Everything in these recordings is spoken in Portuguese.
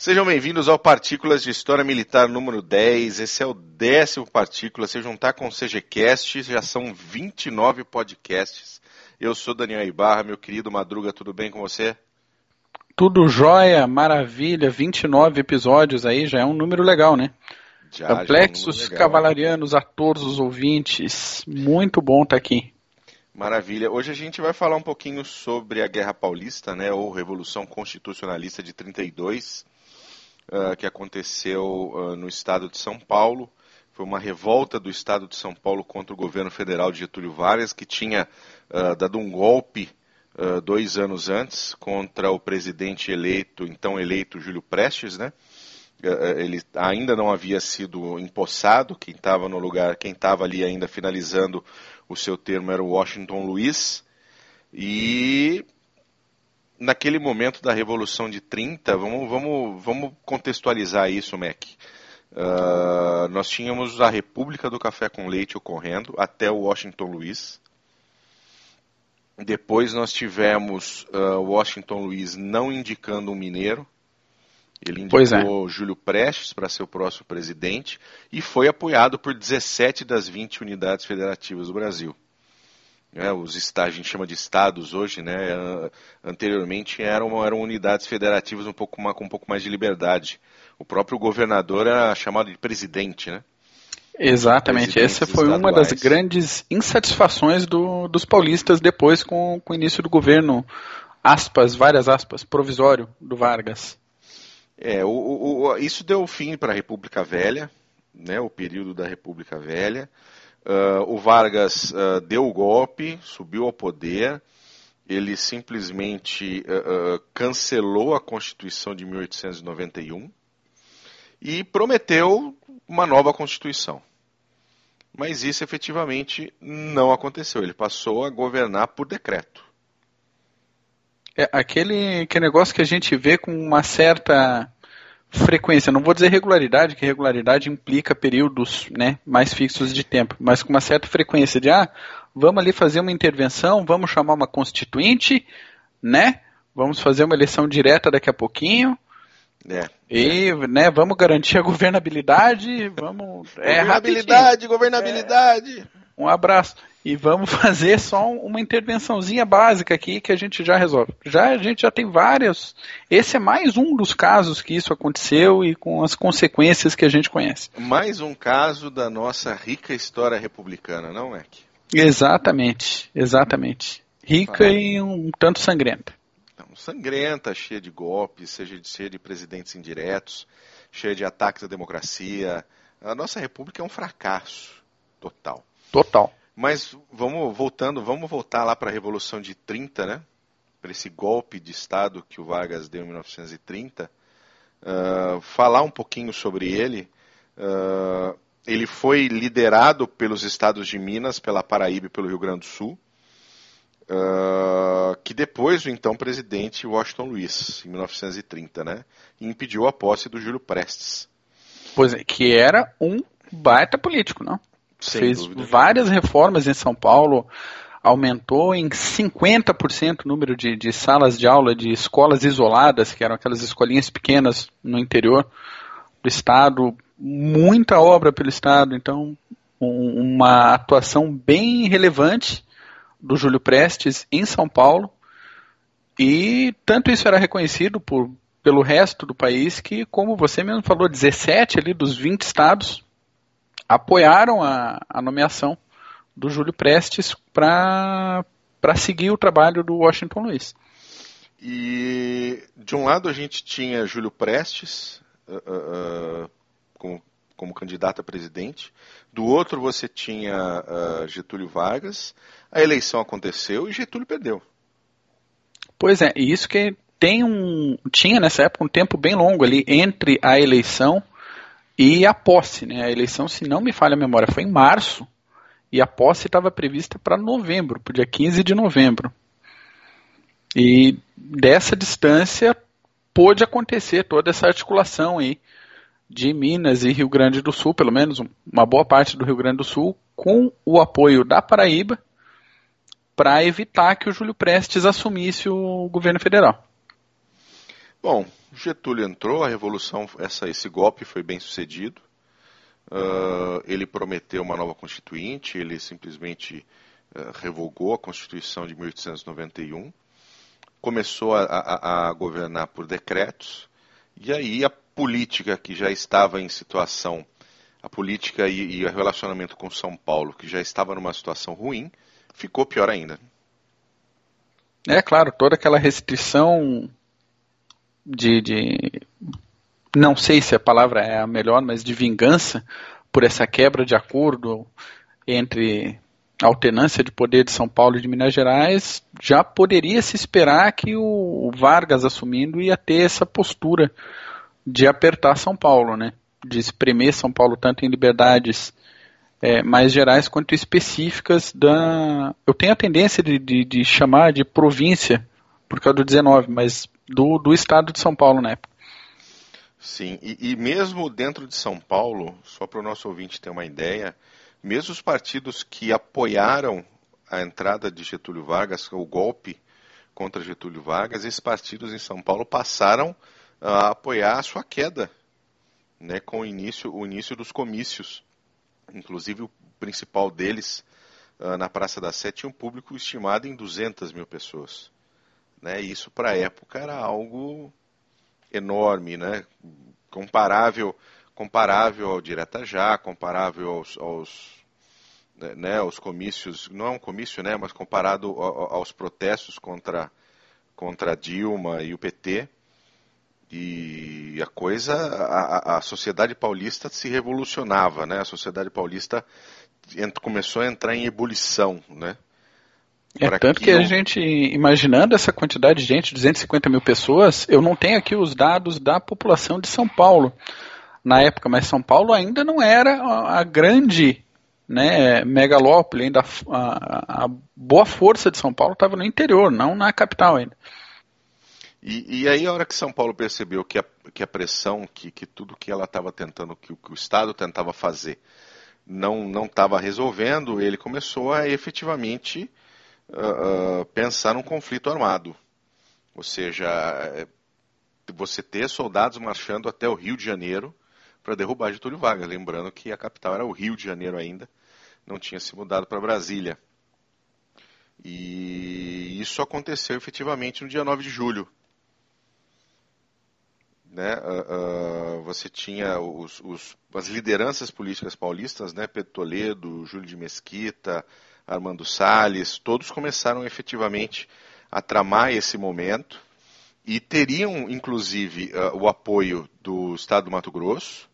Sejam bem-vindos ao Partículas de História Militar número 10. Esse é o décimo Partícula. Se juntar com o CGCast, já são 29 podcasts. Eu sou Daniel Ibarra, meu querido Madruga, tudo bem com você? Tudo jóia, maravilha, 29 episódios aí, já é um número legal, né? Já, Amplexos já é um cavalarianos a todos os ouvintes, muito bom estar tá aqui. Maravilha. Hoje a gente vai falar um pouquinho sobre a Guerra Paulista, né, ou Revolução Constitucionalista de 32 uh, que aconteceu uh, no estado de São Paulo. Foi uma revolta do estado de São Paulo contra o governo federal de Getúlio Vargas, que tinha uh, dado um golpe dois anos antes contra o presidente eleito, então eleito Júlio Prestes, né? ele ainda não havia sido empossado, quem estava no lugar, quem estava ali ainda finalizando o seu termo era o Washington Luiz, e naquele momento da Revolução de 30, vamos, vamos, vamos contextualizar isso, Mac. Uh, nós tínhamos a República do Café com Leite ocorrendo até o Washington Luiz. Depois nós tivemos uh, Washington Luiz não indicando um mineiro. Ele indicou é. Júlio Prestes para ser o próximo presidente e foi apoiado por 17 das 20 unidades federativas do Brasil. É, os estados, a gente chama de estados hoje, né? Anteriormente eram, eram unidades federativas um pouco, com um pouco mais de liberdade. O próprio governador era chamado de presidente, né? Exatamente, essa foi estaduais. uma das grandes insatisfações do, dos paulistas depois com, com o início do governo, aspas, várias aspas, provisório do Vargas. É, o, o, isso deu fim para a República Velha, né, o período da República Velha. Uh, o Vargas uh, deu o golpe, subiu ao poder, ele simplesmente uh, cancelou a Constituição de 1891 e prometeu uma nova Constituição. Mas isso efetivamente não aconteceu. Ele passou a governar por decreto. É aquele, aquele negócio que a gente vê com uma certa frequência, não vou dizer regularidade, que regularidade implica períodos né, mais fixos de tempo, mas com uma certa frequência de, ah, vamos ali fazer uma intervenção, vamos chamar uma constituinte, né? Vamos fazer uma eleição direta daqui a pouquinho. É, e, é. né, vamos garantir a governabilidade, vamos... É governabilidade, governabilidade! Um abraço e vamos fazer só uma intervençãozinha básica aqui que a gente já resolve. Já a gente já tem vários. Esse é mais um dos casos que isso aconteceu e com as consequências que a gente conhece. Mais um caso da nossa rica história republicana, não é? Exatamente, exatamente. Rica ah. e um tanto sangrenta. Então, sangrenta, cheia de golpes, cheia de presidentes indiretos, cheia de ataques à democracia. A nossa república é um fracasso total. Total. Mas vamos voltando, vamos voltar lá para a Revolução de 30, né? Para esse golpe de Estado que o Vargas deu em 1930. Uh, ah, falar um pouquinho sobre ele. Uh, ele foi liderado pelos estados de Minas, pela Paraíba e pelo Rio Grande do Sul. Uh, que depois o então presidente Washington Luiz, em 1930, né, impediu a posse do Júlio Prestes. Pois é, que era um baita político, não? Sem fez dúvida. várias reformas em São Paulo, aumentou em 50% o número de, de salas de aula de escolas isoladas, que eram aquelas escolinhas pequenas no interior do estado, muita obra pelo estado, então um, uma atuação bem relevante do Júlio Prestes em São Paulo. E tanto isso era reconhecido por, pelo resto do país que, como você mesmo falou, 17 ali dos 20 estados apoiaram a, a nomeação do Júlio Prestes para seguir o trabalho do Washington Luiz. E de um lado a gente tinha Júlio Prestes uh, uh, como, como candidato a presidente, do outro você tinha uh, Getúlio Vargas. A eleição aconteceu e Getúlio perdeu. Pois é, e isso que tem um tinha nessa época um tempo bem longo ali entre a eleição e a posse, né? A eleição, se não me falha a memória, foi em março e a posse estava prevista para novembro, para o dia 15 de novembro. E dessa distância pôde acontecer toda essa articulação aí de Minas e Rio Grande do Sul, pelo menos uma boa parte do Rio Grande do Sul, com o apoio da Paraíba para evitar que o Júlio Prestes assumisse o governo federal. Bom, Getúlio entrou, a revolução, essa, esse golpe foi bem sucedido. Uh, ele prometeu uma nova constituinte, ele simplesmente uh, revogou a Constituição de 1891, começou a, a, a, governar por decretos, e aí a política que já estava em situação, a política e, e o relacionamento com São Paulo, que já estava numa situação ruim, ficou pior ainda. É claro, toda aquela restrição de, de não sei se a palavra é a melhor, mas de vingança por essa quebra de acordo entre a alternância de poder de São Paulo e de Minas Gerais, já poderia se esperar que o Vargas assumindo ia ter essa postura de apertar São Paulo, né? De espremer São Paulo tanto em liberdades é, mais gerais quanto específicas da. Eu tenho a tendência de, de, de chamar de província por causa do 19, mas do, do estado de São Paulo época. Sim, e, e mesmo dentro de São Paulo, só para o nosso ouvinte ter uma ideia, mesmo os partidos que apoiaram a entrada de Getúlio Vargas, o golpe contra Getúlio Vargas, esses partidos em São Paulo passaram a apoiar a sua queda, né, com o início, o início dos comícios. Inclusive o principal deles, uh, na Praça da Sé, tinha um público estimado em 200 mil pessoas. Né? Isso para a época era algo enorme, né? comparável, comparável ao Direta Já, comparável aos, aos, né, aos comícios, não é um comício, né, mas comparado aos protestos contra, contra Dilma e o PT. E a coisa, a, a sociedade paulista se revolucionava, né? A sociedade paulista começou a entrar em ebulição, né? É tanto que, a gente, imaginando essa quantidade de gente, 250 mil pessoas, eu não tenho aqui os dados da população de São Paulo na época, mas São Paulo ainda não era a, grande né, megalópole, ainda a, a, boa força de São Paulo estava no interior, não na capital ainda. E, e, aí a hora que São Paulo percebeu que a, que a pressão, que, que tudo que ela estava tentando, que, que o Estado tentava fazer, não estava resolvendo, ele começou a efetivamente uh, pensar num conflito armado. Ou seja, é, você ter soldados marchando até o Rio de Janeiro para derrubar Getúlio Vargas. Lembrando que a capital era o Rio de Janeiro ainda, não tinha se mudado para Brasília. E isso aconteceu efetivamente no dia 9 de julho. Né? Uh, uh, você tinha os, os, as lideranças políticas paulistas, né? Pedro Toledo, Júlio de Mesquita, Armando Salles, todos começaram efetivamente a tramar esse momento e teriam, inclusive, uh, o apoio do Estado do Mato Grosso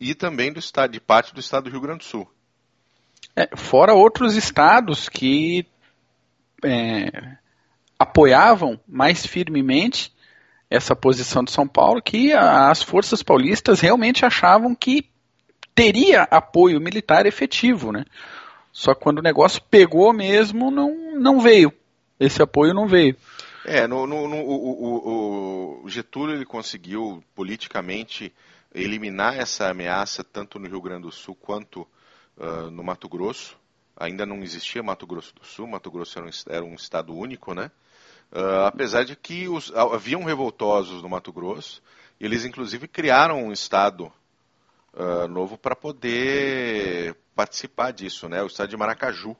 e também do estado, de parte do Estado do Rio Grande do Sul. É, fora outros estados que é, apoiavam mais firmemente essa posição de São Paulo, que as forças paulistas realmente achavam que teria apoio militar efetivo, né? Só que quando o negócio pegou mesmo, não, não veio. Esse apoio não veio. É, no, no, no o, o, o, Getúlio ele conseguiu politicamente eliminar essa ameaça tanto no Rio Grande do Sul quanto uh, no Mato Grosso. Ainda não existia Mato Grosso do Sul, Mato Grosso era um, era um estado único, né? Uh, apesar de que os, haviam revoltosos no Mato Grosso, eles inclusive criaram um estado uh, novo para poder participar disso, né? O estado de Maracaju.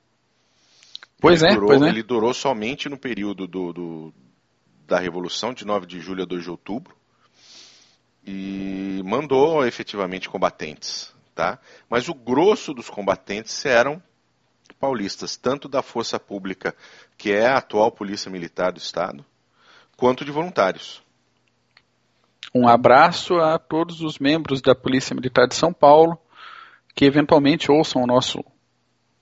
Pois ele é, durou, pois é. Ele durou somente no período do, do, da Revolução, de 9 de julho a 2 de outubro, e mandou efetivamente combatentes. Tá? Mas o grosso dos combatentes eram paulistas, tanto da força pública, que é a atual Polícia Militar do Estado, quanto de voluntários. Um abraço a todos os membros da Polícia Militar de São Paulo, que eventualmente ouçam o nosso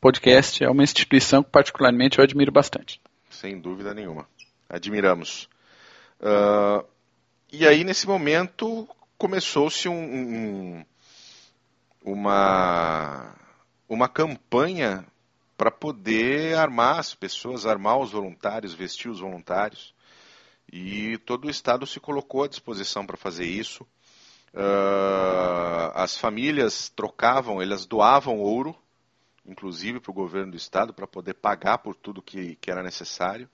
podcast. É uma instituição que, particularmente, eu admiro bastante. Sem dúvida nenhuma. Admiramos. Uh, e aí, nesse momento, começou-se um, um, uma, uma campanha para poder armar as pessoas, armar os voluntários, vestir os voluntários. E todo o Estado se colocou à disposição para fazer isso. Uh, as famílias trocavam, elas doavam ouro, inclusive para o governo do estado, para poder pagar por tudo que, que era necessário.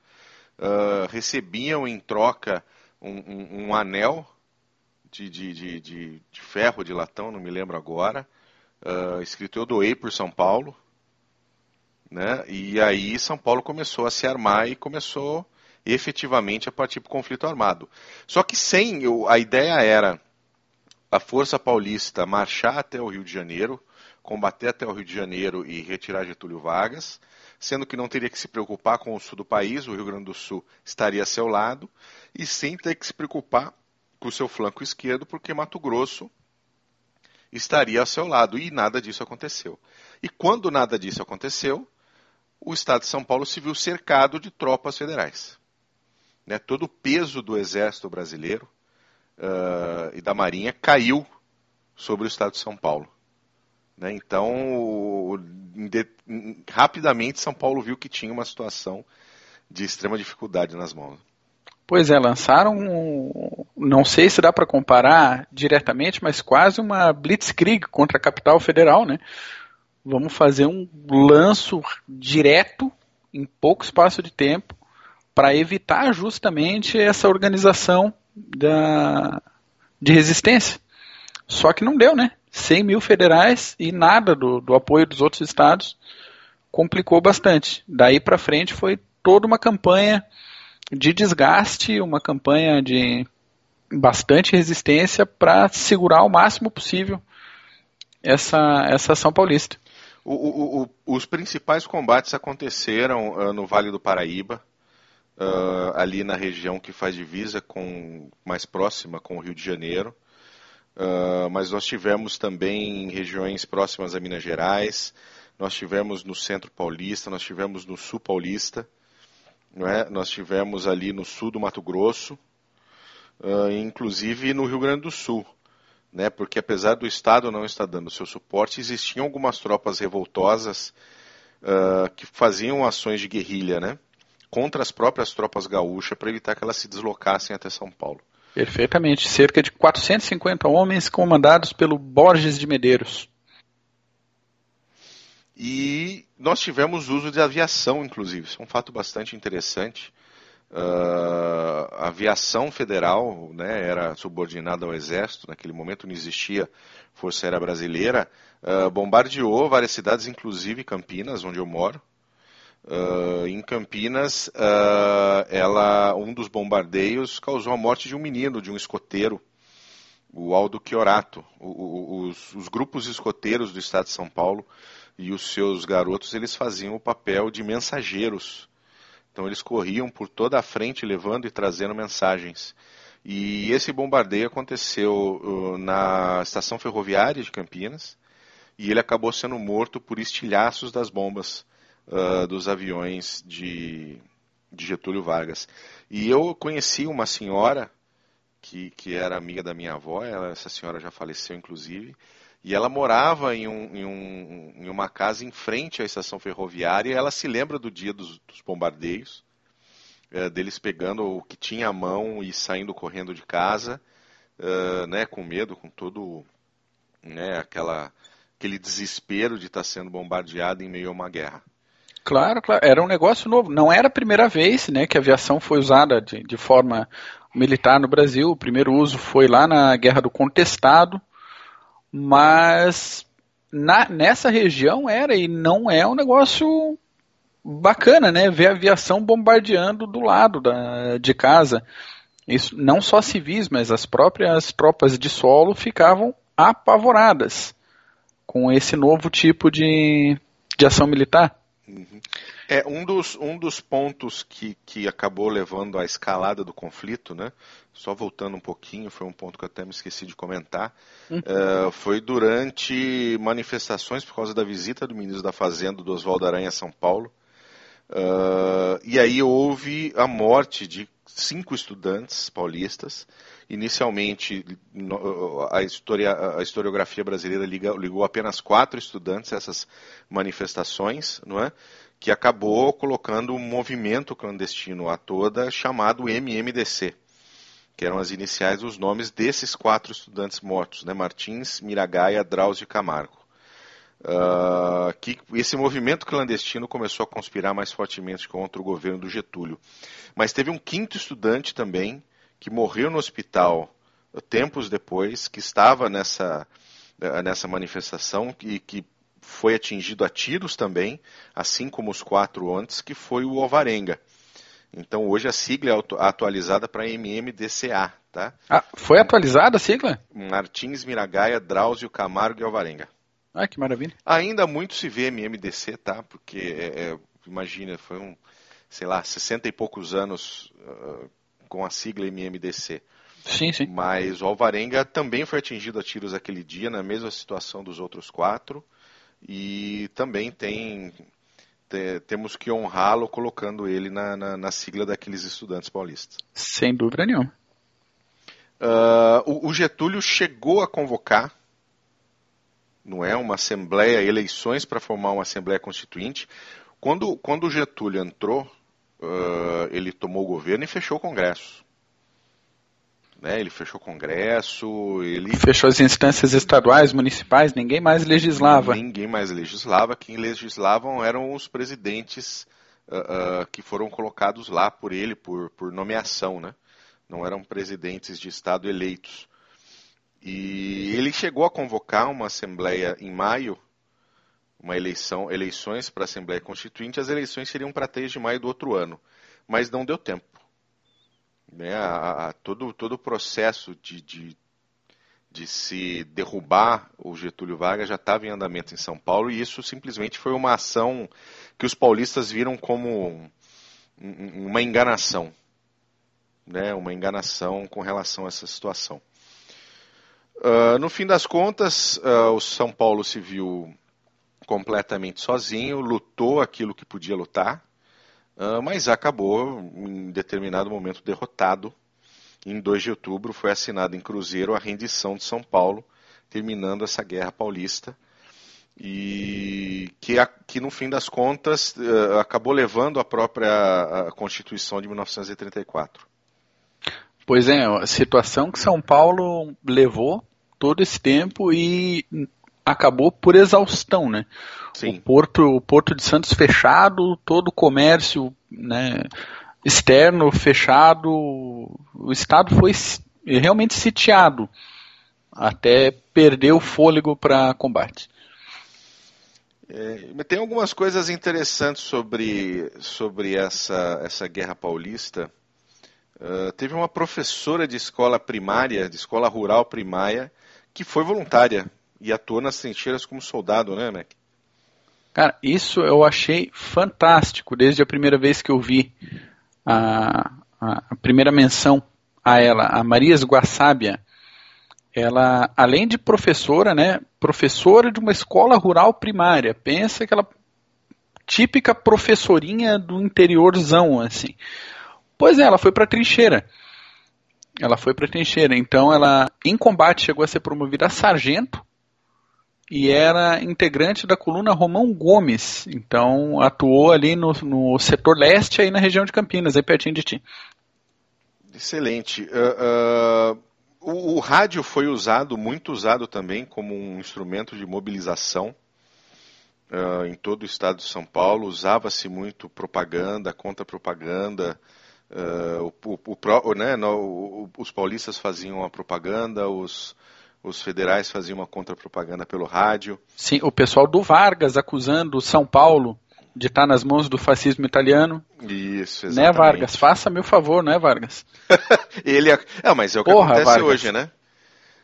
Uh, recebiam em troca um, um, um anel de, de, de, de, ferro, de latão, não me lembro agora, uh, escrito Eu doei por São Paulo. Né? E aí São Paulo começou a se armar e começou efetivamente a partir para o conflito armado. Só que sem, a ideia era a Força Paulista marchar até o Rio de Janeiro, combater até o Rio de Janeiro e retirar Getúlio Vargas, sendo que não teria que se preocupar com o sul do país, o Rio Grande do Sul estaria a seu lado, e sem ter que se preocupar com o seu flanco esquerdo, porque Mato Grosso estaria ao seu lado, e nada disso aconteceu. E quando nada disso aconteceu, o Estado de São Paulo se viu cercado de tropas federais. Né, todo o peso do exército brasileiro uh, e da Marinha caiu sobre o Estado de São Paulo. Né, então, de, rapidamente, São Paulo viu que tinha uma situação de extrema dificuldade nas mãos. Pois é, lançaram, não sei se dá para comparar diretamente, mas quase uma blitzkrieg contra a capital federal, né? Vamos fazer um lanço direto em pouco espaço de tempo para evitar justamente essa organização da, de resistência. Só que não deu, né? 100 mil federais e nada do, do apoio dos outros estados complicou bastante. Daí para frente foi toda uma campanha de desgaste, uma campanha de bastante resistência para segurar o máximo possível essa, essa ação paulista. O, o, o, os principais combates aconteceram uh, no Vale do Paraíba, uh, ali na região que faz divisa com mais próxima com o Rio de Janeiro. Uh, mas nós tivemos também em regiões próximas a Minas Gerais, nós tivemos no centro paulista, nós tivemos no sul paulista, não é? nós tivemos ali no sul do Mato Grosso, uh, inclusive no Rio Grande do Sul. Né? Porque apesar do Estado não estar dando seu suporte, existiam algumas tropas revoltosas uh, que faziam ações de guerrilha né? Contra as próprias tropas gaúchas para evitar que elas se deslocassem até São Paulo. Perfeitamente. Cerca de 450 homens comandados pelo Borges de Medeiros. E nós tivemos uso de aviação, inclusive. Isso é um fato bastante interessante. Uh, a aviação federal né, era subordinada ao Exército, naquele momento não existia Força Aérea Brasileira, uh, bombardeou várias cidades, inclusive Campinas, onde eu moro. Uh, em Campinas, uh, ela, um dos bombardeios causou a morte de um menino, de um escoteiro, o Aldo Chiorato. O, o, os, os, grupos escoteiros do estado de São Paulo e os seus garotos, eles faziam o papel de mensageiros. Então eles corriam por toda a frente levando e trazendo mensagens. E esse bombardeio aconteceu uh, na estação ferroviária de Campinas e ele acabou sendo morto por estilhaços das bombas uh, dos aviões de, de Getúlio Vargas. E eu conheci uma senhora que, que era amiga da minha avó, ela, essa senhora já faleceu inclusive, e ela morava em, um, em, um, em, uma casa em frente à estação ferroviária e ela se lembra do dia dos, dos bombardeios, é, deles pegando o que tinha à mão e saindo correndo de casa, uh, né, com medo, com todo né, aquela, aquele desespero de estar sendo bombardeado em meio a uma guerra. Claro, claro. Era um negócio novo. Não era a primeira vez né, que a aviação foi usada de, de forma militar no Brasil. O primeiro uso foi lá na Guerra do Contestado. Mas na, nessa região era e não é um negócio bacana, né? Ver a aviação bombardeando do lado da, de casa. Isso, não só civis, mas as próprias tropas de solo ficavam apavoradas com esse novo tipo de, de ação militar. Uhum. É um dos, um dos pontos que, que acabou levando à escalada do conflito, né? Só voltando um pouquinho, foi um ponto que eu até me esqueci de comentar. Uhum. Uh, foi durante manifestações por causa da visita do ministro da Fazenda, do Oswaldo Aranha, a São Paulo. Uh, e aí houve a morte de cinco estudantes paulistas. Inicialmente, a, historia, a historiografia brasileira ligou apenas quatro estudantes a essas manifestações, não é? que acabou colocando um movimento clandestino a toda chamado MMDC, que eram as iniciais dos nomes desses quatro estudantes mortos, né? Martins, Miragaia, Drauzio e Camargo. Uh, que esse movimento clandestino começou a conspirar mais fortemente contra o governo do Getúlio. Mas teve um quinto estudante também que morreu no hospital tempos depois, que estava nessa, nessa manifestação e que foi atingido a tiros também, assim como os quatro antes, que foi o Alvarenga. Então hoje a sigla é atualizada para MMDCA, tá? Ah, foi atualizada a sigla? Martins, Miragaia, Drauzio, Camargo e Alvarenga. Ah, que maravilha. Ainda muito se vê MMDC, tá? Porque, é, é, imagina, foi um, sei lá, 60 e poucos anos uh, com a sigla MMDC. Sim, sim. Mas o Alvarenga também foi atingido a tiros aquele dia, na mesma situação dos outros quatro. E também tem te, temos que honrá-lo colocando ele na, na, na, sigla daqueles estudantes paulistas. Sem dúvida nenhuma. Uh, o, o, Getúlio chegou a convocar, não é, uma assembleia, eleições para formar uma assembleia constituinte. Quando, quando o Getúlio entrou, uh, ele tomou o governo e fechou o Congresso. Né, ele fechou o Congresso, ele fechou as instâncias estaduais, municipais, ninguém mais legislava. Ninguém mais legislava. Quem legislavam eram os presidentes uh, uh, que foram colocados lá por ele por, por nomeação, né? Não eram presidentes de estado eleitos. E ele chegou a convocar uma assembleia em maio, uma eleição, eleições para a Assembleia Constituinte. As eleições seriam para 3 de maio do outro ano, mas não deu tempo né, a, a, todo, todo o processo de, de, de, se derrubar o Getúlio Vargas já estava em andamento em São Paulo e isso simplesmente foi uma ação que os paulistas viram como uma enganação, né, uma enganação com relação a essa situação. Uh, no fim das contas, uh, o São Paulo se viu completamente sozinho, lutou aquilo que podia lutar, Uh, mas acabou em determinado momento derrotado. Em 2 de outubro foi assinada em Cruzeiro a rendição de São Paulo, terminando essa guerra paulista. E que, que no fim das contas uh, acabou levando a própria Constituição de 1934. Pois é, a situação que São Paulo levou todo esse tempo e acabou por exaustão, né? Sim. O porto, o porto de Santos fechado, todo o comércio, né, externo fechado, o estado foi realmente sitiado até perder o fôlego para combate. É, tem algumas coisas interessantes sobre, sobre essa, essa guerra paulista. Uh, teve uma professora de escola primária, de escola rural primária, que foi voluntária e atuou nas trincheiras como soldado, né, Mac? Cara, isso eu achei fantástico desde a primeira vez que eu vi a, a, a primeira menção a ela, a Marias Guasábia. Ela, além de professora, né, professora de uma escola rural primária, pensa aquela típica professorinha do interiorzão, assim. Pois é, ela foi para trincheira. Ela foi para trincheira. Então, ela, em combate, chegou a ser promovida a sargento e era integrante da coluna Romão Gomes. Então atuou ali no, no setor leste, aí na região de Campinas, aí pertinho de ti. Excelente. Uh, uh, o, o, rádio foi usado, muito usado também, como um instrumento de mobilização uh, em todo o estado de São Paulo. Usava-se muito propaganda, contra-propaganda. o, o, né, os paulistas faziam a propaganda, os os federais faziam uma contra-propaganda pelo rádio. Sim, o pessoal do Vargas acusando São Paulo de estar nas mãos do fascismo italiano. Isso, né, exatamente. Né, Vargas? Faça-me o favor, né, Vargas? Ele é... é, mas é o que Porra, acontece Vargas. hoje, né?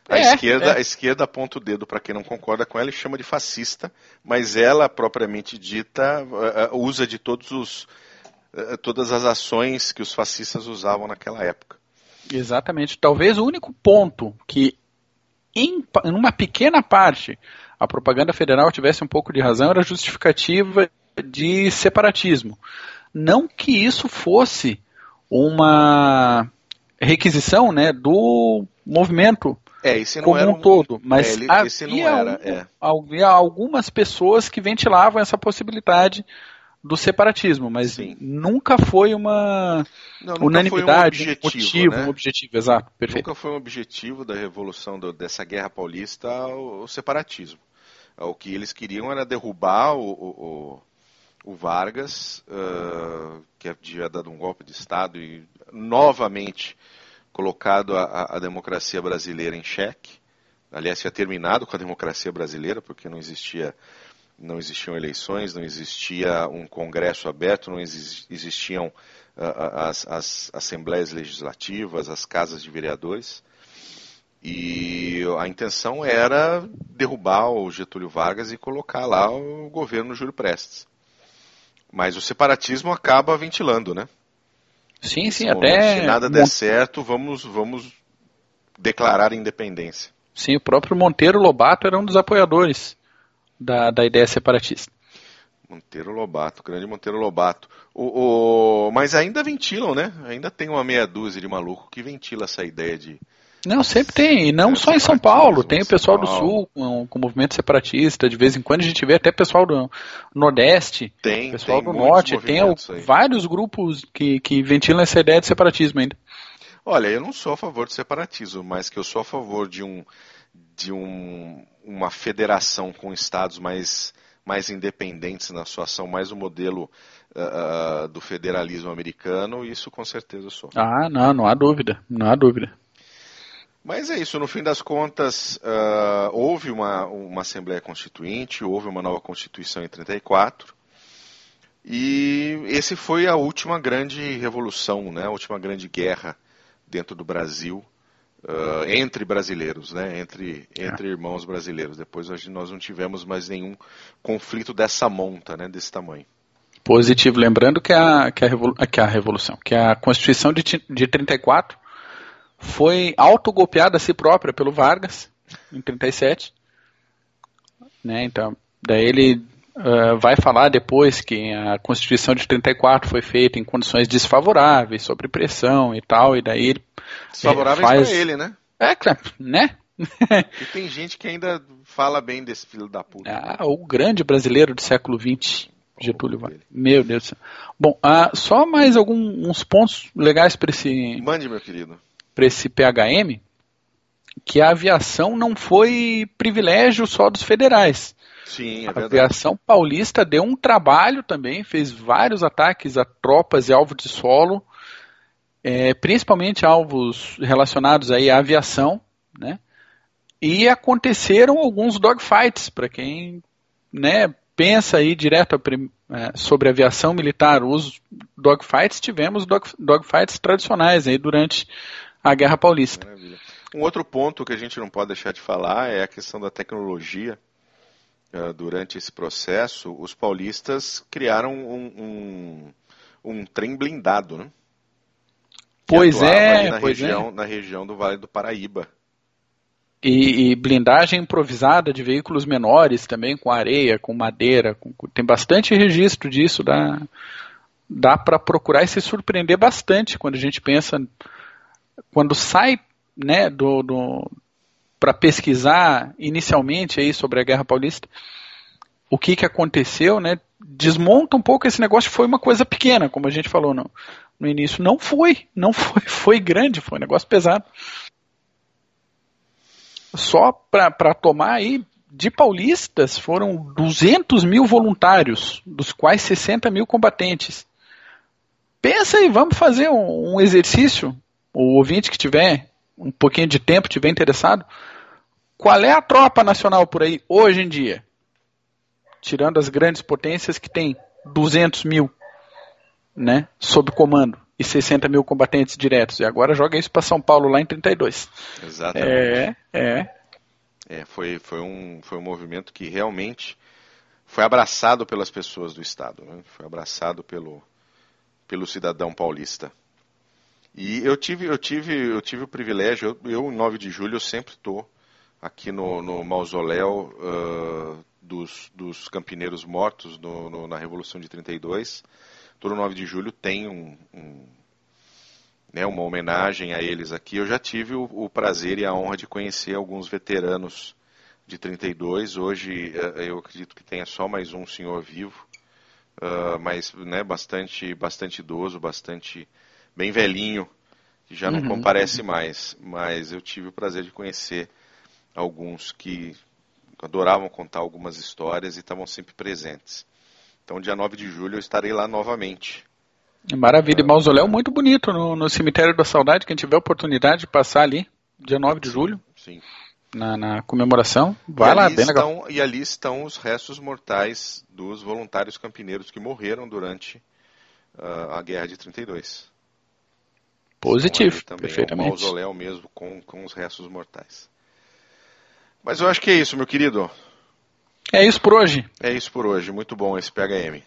A, é, esquerda, é. a esquerda aponta o dedo para quem não concorda com ela e chama de fascista, mas ela, propriamente dita, uh, usa de todos os, uh, todas as ações que os fascistas usavam naquela época. Exatamente. Talvez o único ponto que em, uma pequena parte, a propaganda federal tivesse um pouco de razão, era justificativa de separatismo. Não que isso fosse uma requisição né, do movimento é, como um, um, todo, mas é, ele, havia, era, é. havia algumas pessoas que ventilavam essa possibilidade do separatismo, mas Sim. nunca foi uma Não, nunca unanimidade, foi um objetivo, motivo, né? um objetivo, exato, perfeito. Nunca foi um objetivo da revolução do, dessa guerra paulista o, o, separatismo. O que eles queriam era derrubar o, o, o Vargas, uh, que havia dado um golpe de Estado e novamente colocado a, a democracia brasileira em xeque. Aliás, tinha terminado com a democracia brasileira, porque não existia não existiam eleições, não existia um congresso aberto, não existiam uh, as, as, assembleias legislativas, as casas de vereadores. E a intenção era derrubar o Getúlio Vargas e colocar lá o governo Júlio Prestes. Mas o separatismo acaba ventilando, né? Sim, sim, até. Se nada der certo, vamos, vamos declarar independência. Sim, o próprio Monteiro Lobato era um dos apoiadores da, da ideia separatista. Monteiro Lobato, grande Monteiro Lobato. O, o, mas ainda ventilam, né? Ainda tem uma meia dúzia de maluco que ventila essa ideia de. Não, sempre tem, e não só em São Paulo, tem o pessoal do Sul com, com o movimento separatista, de vez em quando a gente vê até pessoal do Nordeste, tem, pessoal tem do Norte, tem vários grupos que, que ventilam essa ideia de separatismo ainda. Olha, eu não sou a favor de separatismo, mas que eu sou a favor de um de um, uma federação com estados mais, mais independentes na sua ação, mais o modelo uh, do federalismo americano, isso com certeza sou. Ah, não, não há dúvida, não há dúvida. Mas é isso, no fim das contas, uh, houve uma, uma Assembleia Constituinte, houve uma nova Constituição em 34, e esse foi a última grande revolução, né, a última grande guerra dentro do Brasil, uh, entre brasileiros, né? entre, entre é. irmãos brasileiros. Depois nós não tivemos mais nenhum conflito dessa monta, né? desse tamanho. Positivo, lembrando que a, que a, revolu que a Revolução, que a Constituição de, de 34 foi autogolpeada a si própria pelo Vargas, em 37. Né, então, daí ele uh, vai falar depois que a Constituição de 34 foi feita em condições desfavoráveis, sob pressão e tal, e daí ele Desfavoráveis faz... para ele, né? É, né? e tem gente que ainda fala bem desse filho da puta. Ah, o grande brasileiro do século XX, Getúlio Vargas. Meu Deus do céu. Bom, ah, só mais alguns pontos legais para esse. Mande, meu querido. Para esse PHM, que a aviação não foi privilégio só dos federais. Sim, é a verdade. aviação paulista deu um trabalho também, fez vários ataques a tropas e alvos de solo é, principalmente alvos relacionados aí à aviação, né? E aconteceram alguns dogfights, para quem né, pensa aí direto é, sobre aviação militar, os dogfights, tivemos dog, dogfights tradicionais aí durante a Guerra Paulista. Maravilha. Um outro ponto que a gente não pode deixar de falar é a questão da tecnologia. Uh, durante esse processo, os paulistas criaram um, um, um trem blindado, né? Pois é, na, pois é. região, é. na região do Vale do Paraíba. E, e, blindagem improvisada de veículos menores também, com areia, com madeira. Com, tem bastante registro disso. Dá, dá para procurar e se surpreender bastante quando a gente pensa. Quando sai né, do, do para pesquisar inicialmente aí sobre a Guerra Paulista, o que, que aconteceu, né? Desmonta um pouco esse negócio, foi uma coisa pequena, como a gente falou, não no início. Não foi, não foi, foi grande, foi um negócio pesado. Só para tomar aí, de paulistas foram 200 mil voluntários, dos quais 60 mil combatentes. Pensa aí, vamos fazer um, um exercício, o ouvinte que tiver um pouquinho de tempo, tiver interessado, qual é a tropa nacional por aí hoje em dia? Tirando as grandes potências que tem 200 mil né, sob comando e 60 mil combatentes diretos. E agora joga isso para São Paulo lá em 32. Exatamente. É, é. é foi, foi, um, foi um movimento que realmente foi abraçado pelas pessoas do Estado, né? foi abraçado pelo, pelo cidadão paulista. E eu tive, eu tive, eu tive o privilégio, eu, eu 9 de julho, eu sempre estou aqui no, no mausoléu uh, dos, dos campineiros mortos no, no, na Revolução de 32 todo 9 de julho tem um, um, né, uma homenagem a eles aqui. Eu já tive o, o, prazer e a honra de conhecer alguns veteranos de 32. Hoje eh, eu acredito que tenha só mais um senhor vivo, uh, mas né, bastante, bastante idoso, bastante bem velhinho, que já não uhum. comparece mais. Mas eu tive o prazer de conhecer alguns que adoravam contar algumas histórias e estavam sempre presentes. Então, dia 9 de julho, eu estarei lá novamente Maravilha, e mausoléu muito bonito no, no Cemitério da Saudade, quem tiver oportunidade de passar ali, dia 9 de julho. Sim. Na, na comemoração, vai lá, bem estão, legal. E ali estão os restos mortais dos voluntários campineiros que morreram durante uh, a Guerra de 32. Positivo, também, perfeitamente. É um mausoléu mesmo com, com os restos mortais. Mas eu acho que é isso, meu querido. É isso por hoje. É isso por hoje. Muito bom esse PHM.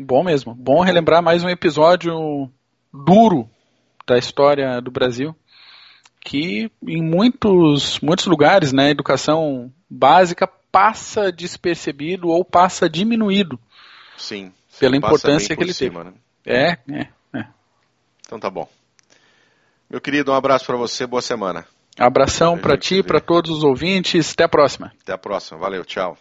Bom mesmo. Bom relembrar mais um episódio duro da história do Brasil, que em muitos, muitos lugares, né, a educação básica passa despercebido ou passa diminuído. Sim. Pela importância que ele cima, teve. Né? É, é, é. Então tá bom. Meu querido, um abraço para você, boa semana. Abração para ti, para todos os ouvintes, até a próxima. Até a próxima, valeu, tchau.